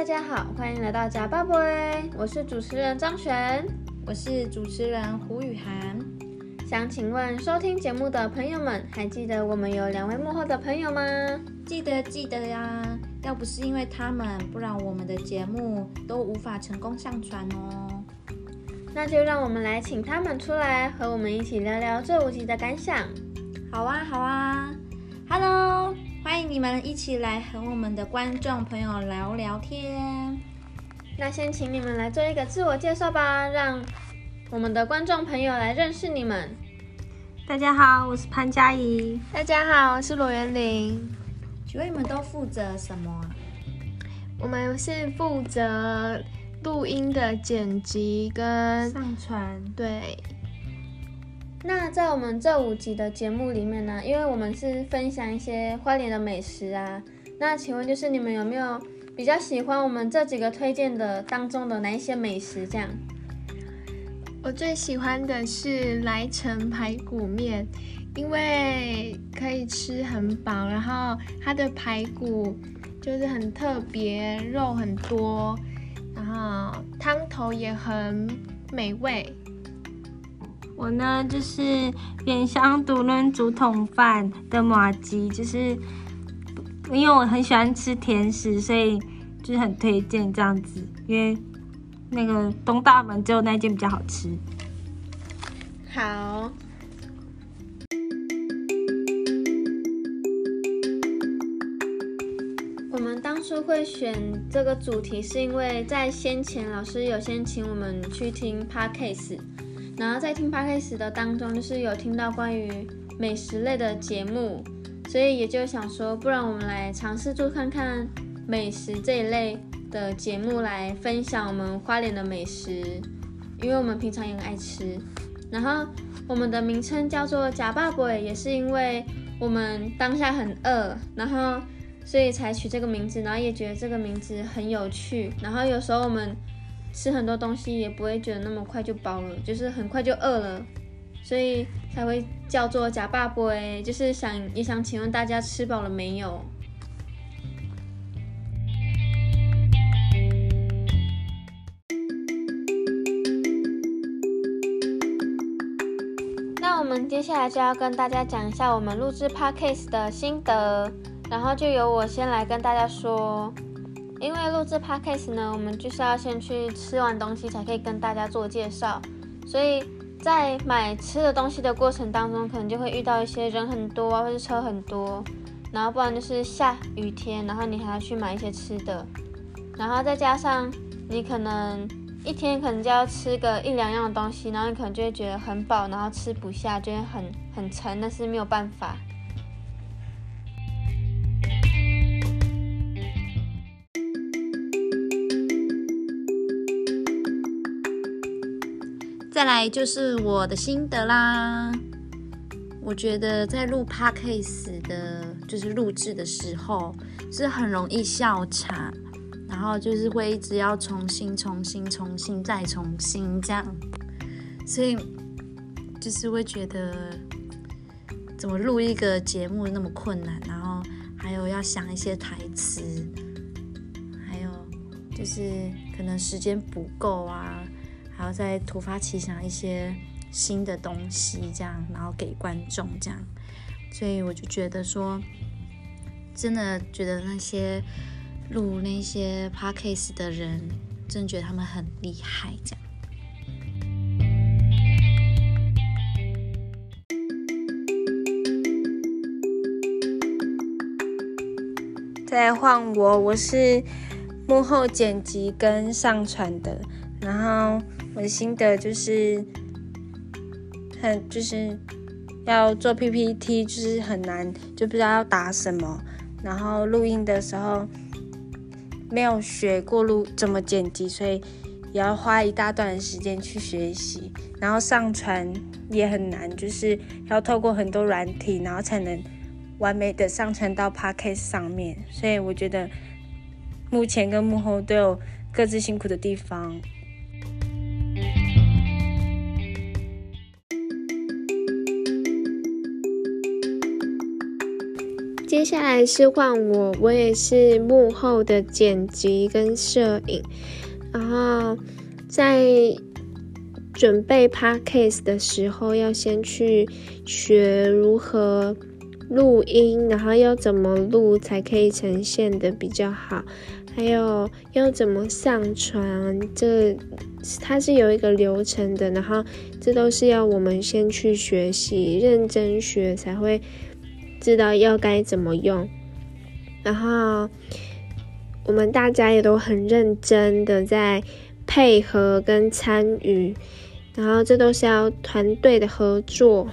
大家好，欢迎来到假爸爸，我是主持人张璇，我是主持人胡雨涵。想请问收听节目的朋友们，还记得我们有两位幕后的朋友吗？记得记得呀，要不是因为他们，不然我们的节目都无法成功上传哦。那就让我们来请他们出来，和我们一起聊聊这五集的感想。好啊，好啊，Hello。欢迎你们一起来和我们的观众朋友聊聊天。那先请你们来做一个自我介绍吧，让我们的观众朋友来认识你们。大家好，我是潘佳怡。大家好，我是罗元玲。请问你们都负责什么？我们是负责录音的剪辑跟上传。对。那在我们这五集的节目里面呢，因为我们是分享一些花莲的美食啊，那请问就是你们有没有比较喜欢我们这几个推荐的当中的哪一些美食？这样，我最喜欢的是来城排骨面，因为可以吃很饱，然后它的排骨就是很特别，肉很多，然后汤头也很美味。我呢，就是原香独论竹筒饭的马吉，就是因为我很喜欢吃甜食，所以就是很推荐这样子。因为那个东大门只有那间比较好吃。好，我们当初会选这个主题，是因为在先前老师有先请我们去听 podcast。然后在听 p o d c a 的当中，就是有听到关于美食类的节目，所以也就想说，不然我们来尝试做看看美食这一类的节目，来分享我们花莲的美食，因为我们平常也很爱吃。然后我们的名称叫做假爸爸，也是因为我们当下很饿，然后所以才取这个名字，然后也觉得这个名字很有趣。然后有时候我们。吃很多东西也不会觉得那么快就饱了，就是很快就饿了，所以才会叫做假爸爸。就是想也想请问大家吃饱了没有？那我们接下来就要跟大家讲一下我们录制 podcast 的心得，然后就由我先来跟大家说。因为录制 podcast 呢，我们就是要先去吃完东西才可以跟大家做介绍，所以在买吃的东西的过程当中，可能就会遇到一些人很多啊，或者车很多，然后不然就是下雨天，然后你还要去买一些吃的，然后再加上你可能一天可能就要吃个一两样的东西，然后你可能就会觉得很饱，然后吃不下，就会很很沉，但是没有办法。再来就是我的心得啦。我觉得在录 podcast 的，就是录制的时候，是很容易笑场，然后就是会一直要重新、重新、重新再重新这样，所以就是会觉得怎么录一个节目那么困难，然后还有要想一些台词，还有就是可能时间不够啊。然后再突发奇想一些新的东西，这样，然后给观众这样，所以我就觉得说，真的觉得那些录那些 podcast 的人，真的觉得他们很厉害，这样。再换我，我是幕后剪辑跟上传的，然后。我的心得就是，很就是要做 PPT，就是很难，就不知道要打什么。然后录音的时候没有学过录怎么剪辑，所以也要花一大段时间去学习。然后上传也很难，就是要透过很多软体，然后才能完美的上传到 Podcast 上面。所以我觉得目前跟幕后都有各自辛苦的地方。接下来是换我，我也是幕后的剪辑跟摄影，然后在准备 podcast 的时候，要先去学如何录音，然后要怎么录才可以呈现的比较好，还有要怎么上传，这它是有一个流程的，然后这都是要我们先去学习，认真学才会知道要该怎么用，然后我们大家也都很认真的在配合跟参与。然后这都是要团队的合作，